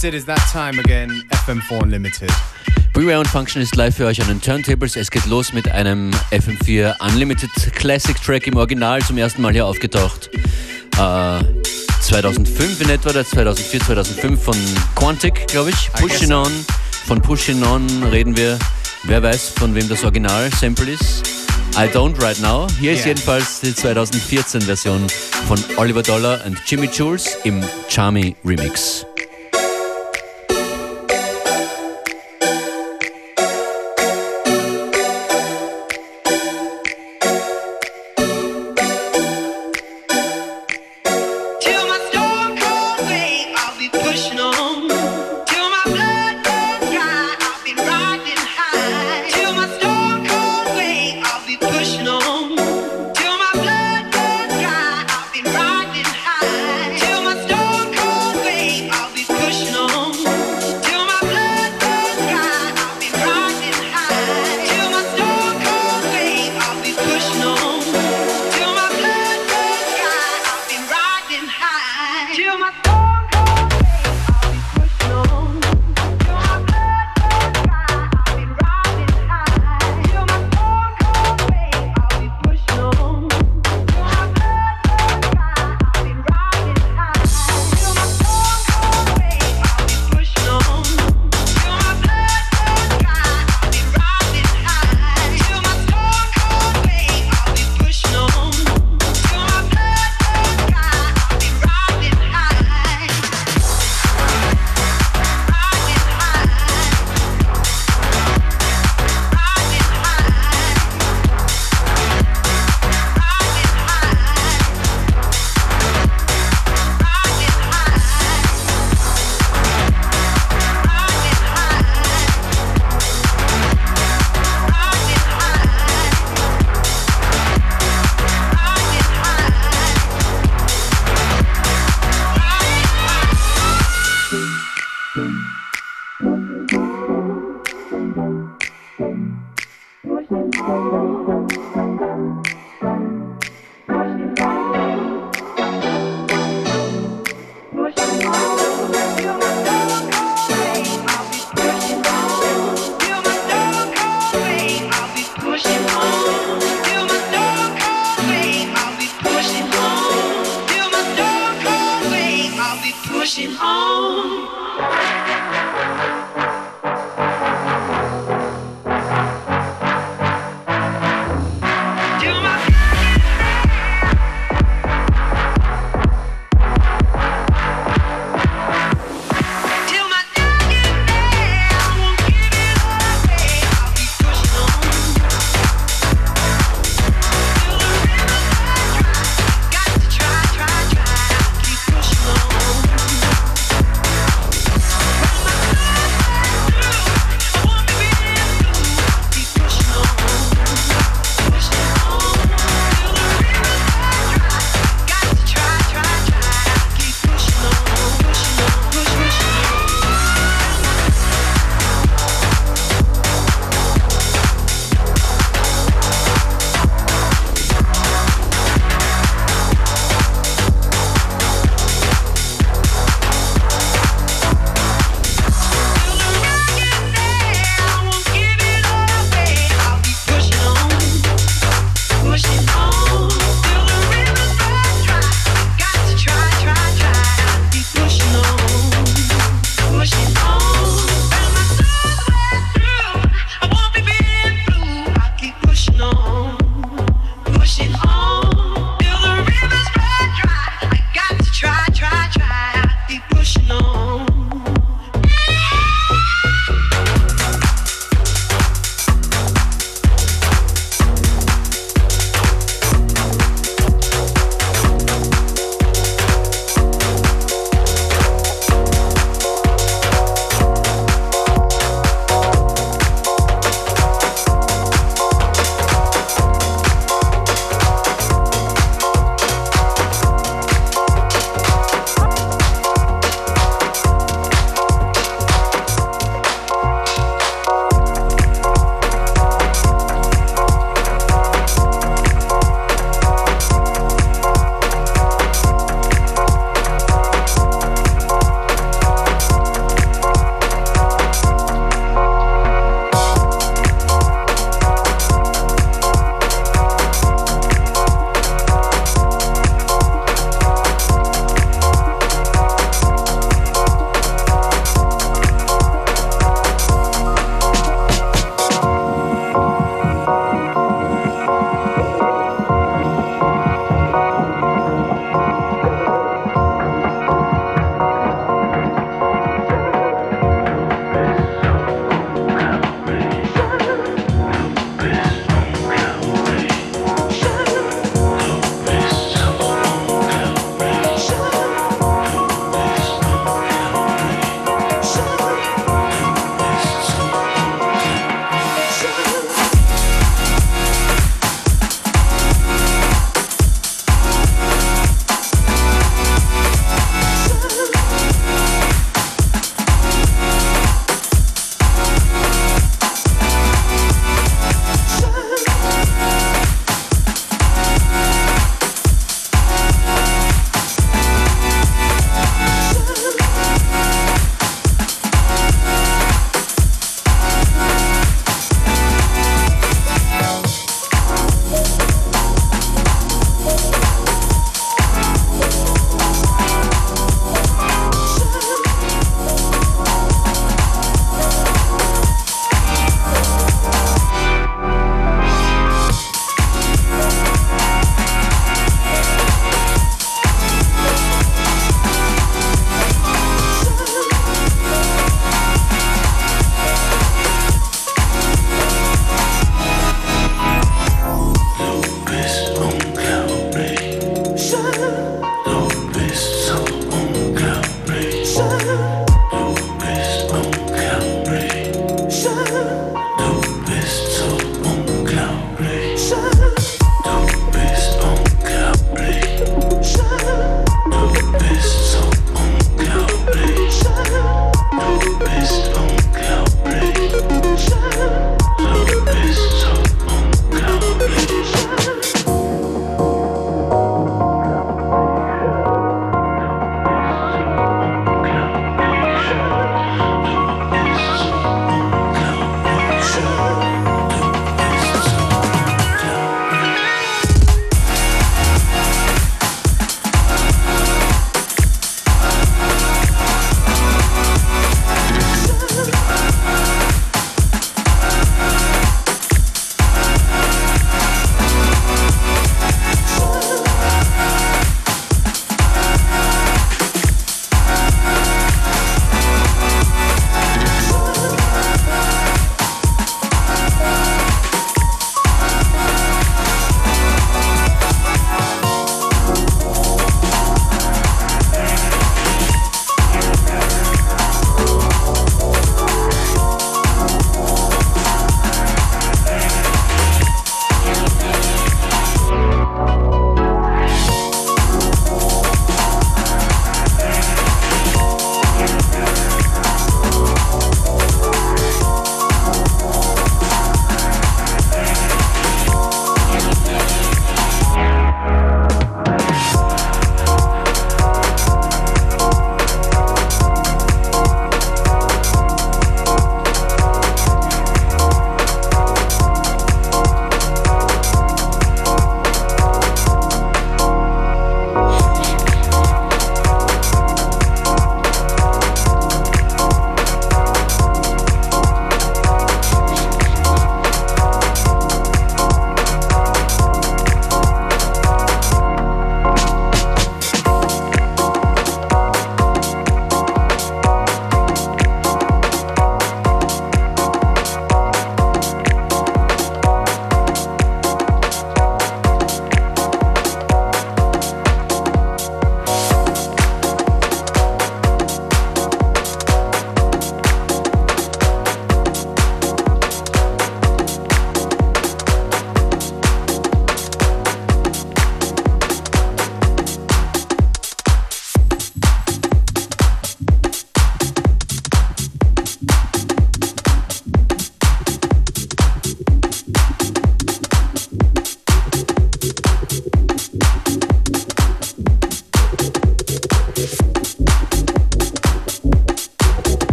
Yes, it is that time again, FM4 Unlimited. Rewound Function ist live für euch an den Turntables. Es geht los mit einem FM4 Unlimited Classic Track im Original, zum ersten Mal hier aufgetaucht. Äh, 2005 in etwa, oder 2004, 2005 von Quantic, glaube ich. Pushin' On. Von Pushing On reden wir. Wer weiß, von wem das Original-Sample ist. I Don't Right Now. Hier yeah. ist jedenfalls die 2014-Version von Oliver Dollar und Jimmy Jules im Charmy Remix.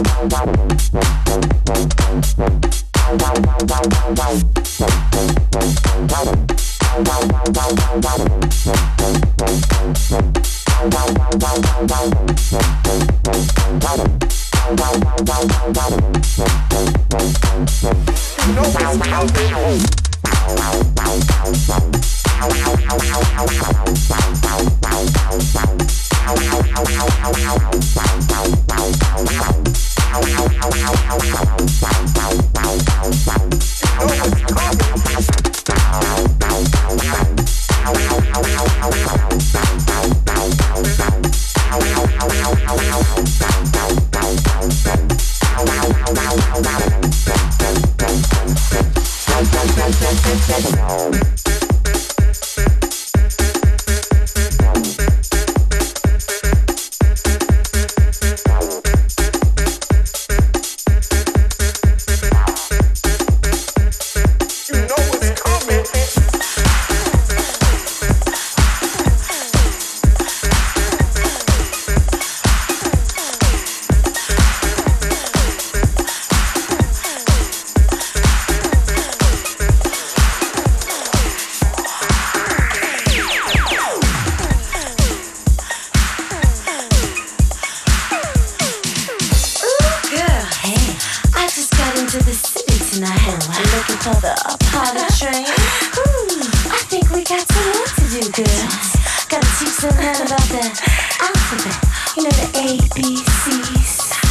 Wow, wow, wow. the alphabet. You know the A, B, C's.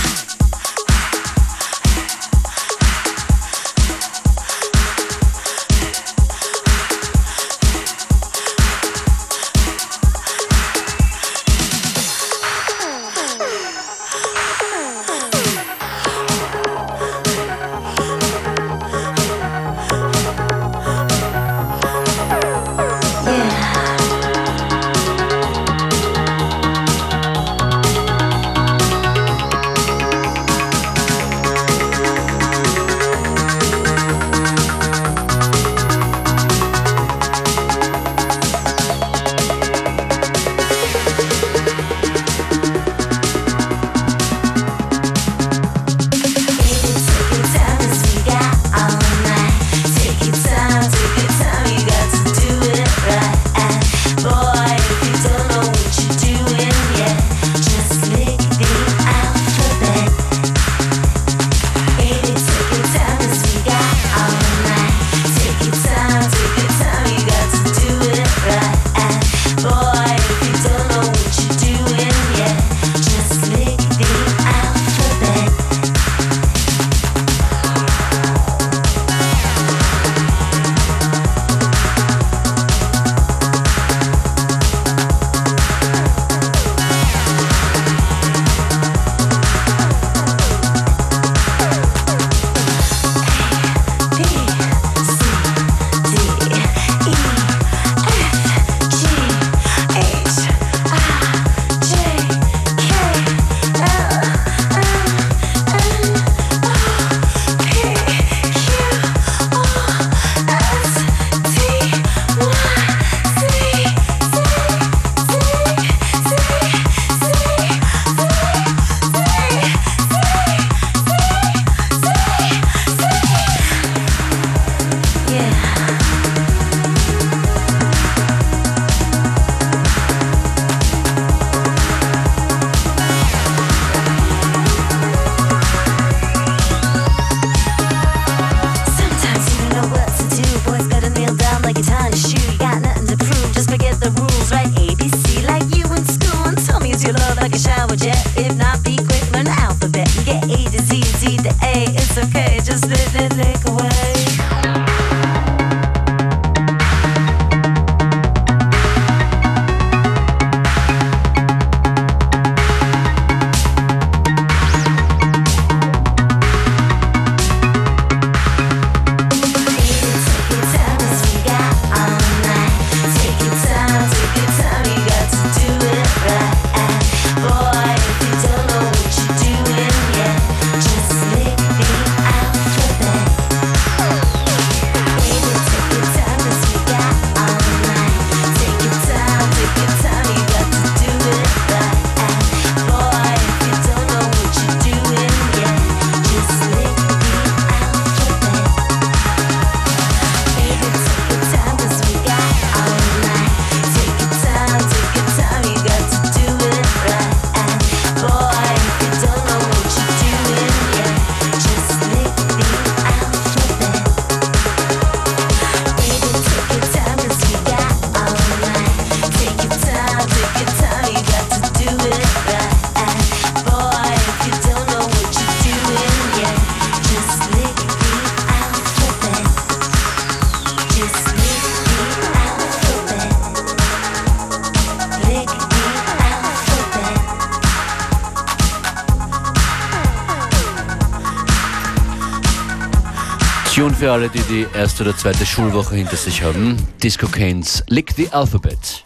für alle, die die erste oder zweite Schulwoche hinter sich haben. Disco Canes, Lick the Alphabet.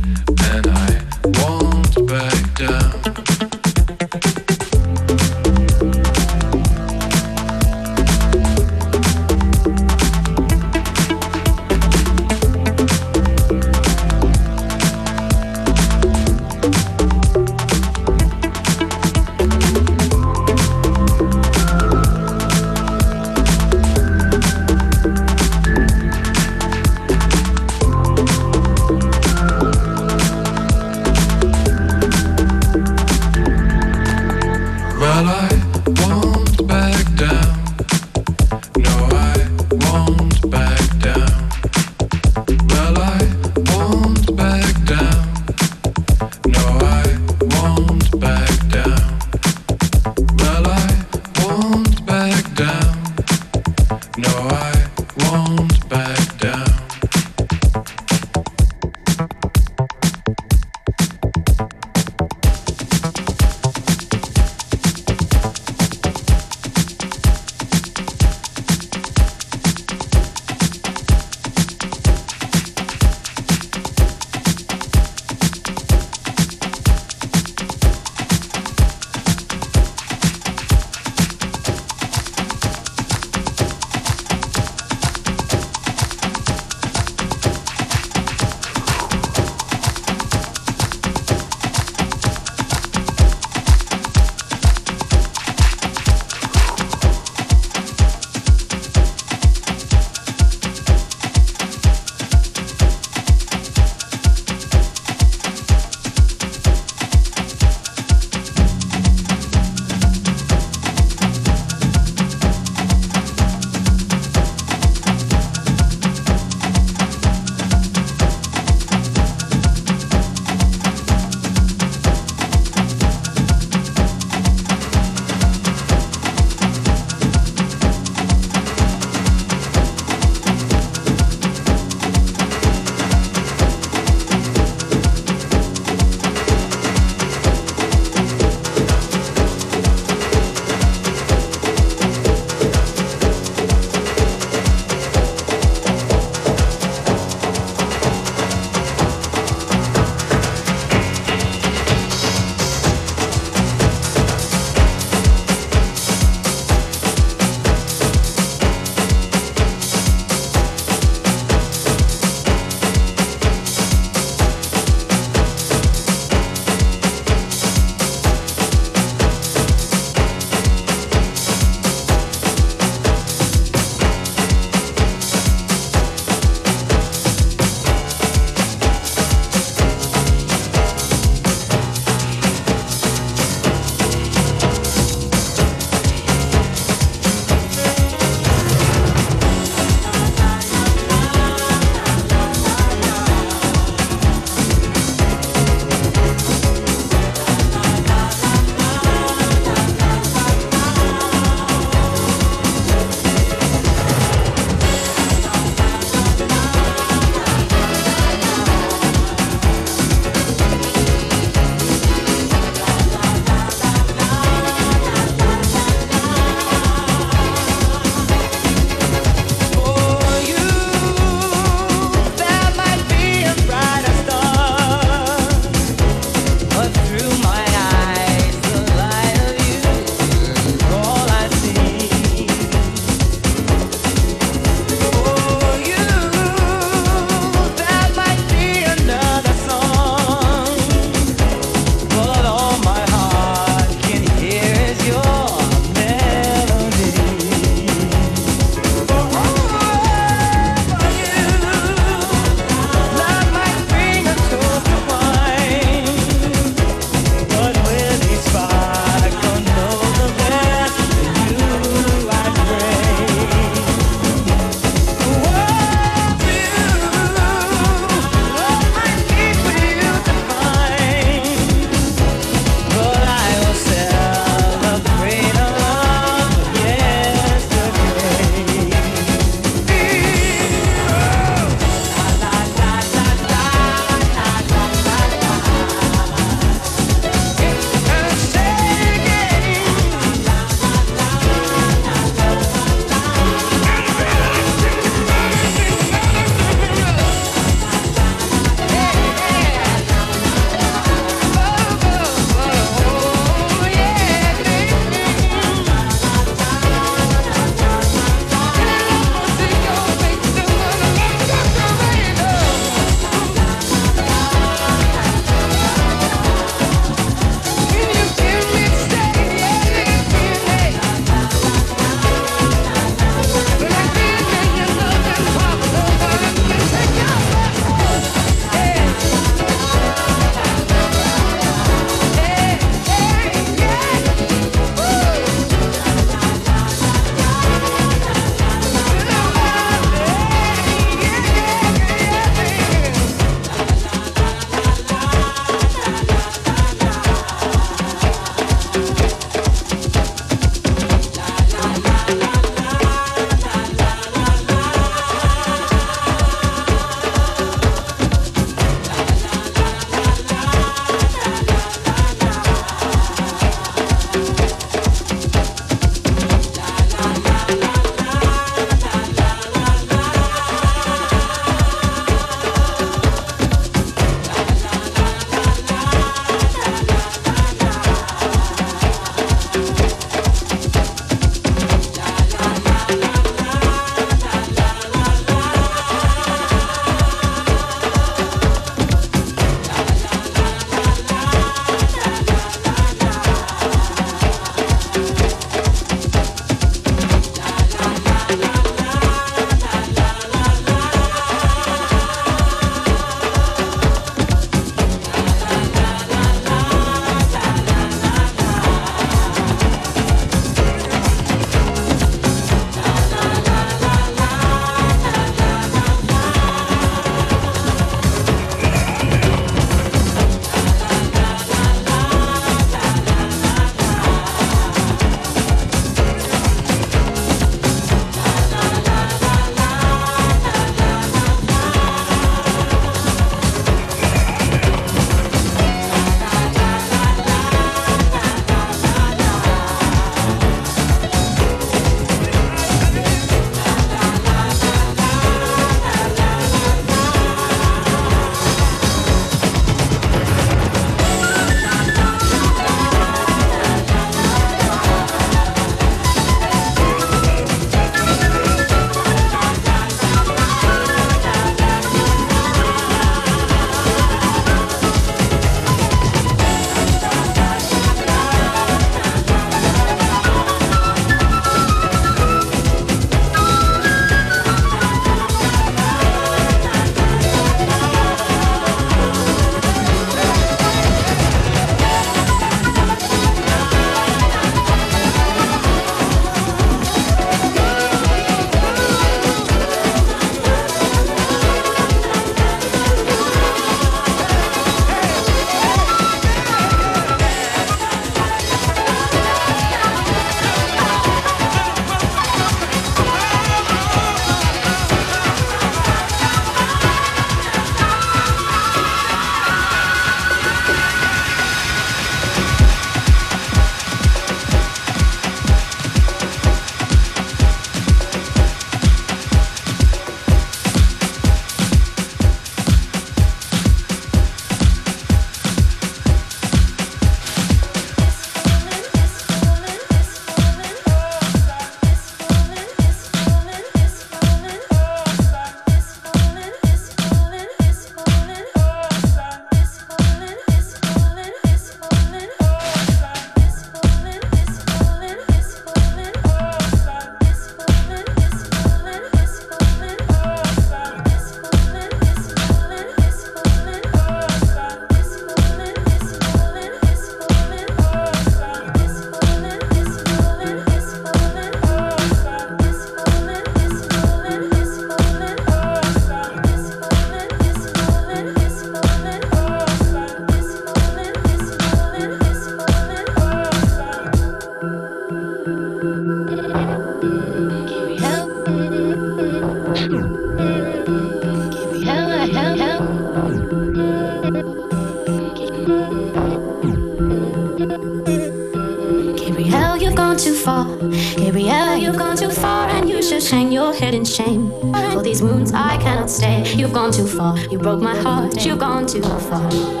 啊。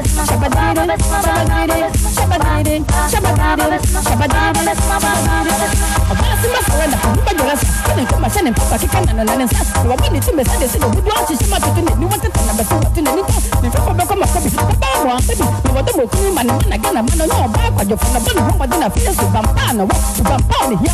it, shabba did it, shabba did it, shabba did it, shabba did it, shabba did it, shabba did it. Abana simba sawenda, mba jolasa, kene kuma sene papa kikana na nane sasa. Wa bini tume sade sade, budu achi shima tutune, ni wante tana basi watu ne nita. Ni fapa bako makobi, baba wa ambebi, ni wate mokumi mani mana gana, mana nyo bako jofuna, bani humba dina fiyesu, bampana, wa, bampana, ya.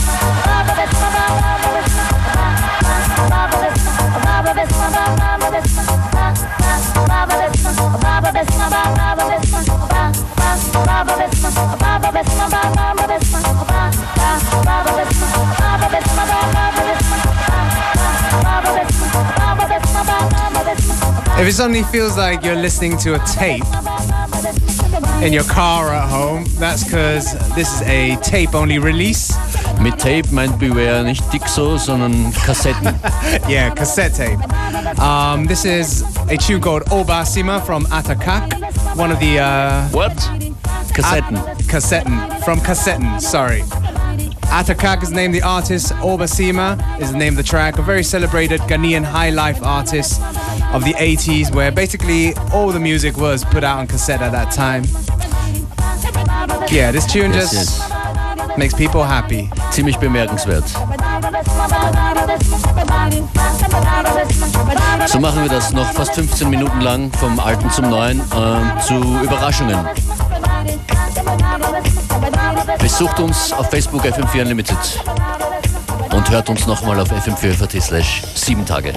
it suddenly feels like you're listening to a tape in your car at home, that's because this is a tape-only release. Mit Tape meint Beware nicht Dixo, sondern Kassetten. yeah, cassette tape. Um, this is a tune called Obasima from Atakak, one of the... Uh, what? Kassetten. A Kassetten. From Kassetten, sorry. Atakak is named the artist. Obasima is the name of the track. A very celebrated Ghanaian high life artist of the 80s, where basically all the music was put out on cassette at that time. Yeah, this tune yes, just yes. makes people happy. Ziemlich bemerkenswert. So machen wir das noch fast 15 Minuten lang vom Alten zum Neuen äh, zu Überraschungen. Besucht uns auf Facebook FM4 Unlimited und hört uns nochmal auf fm4.at slash 7 Tage.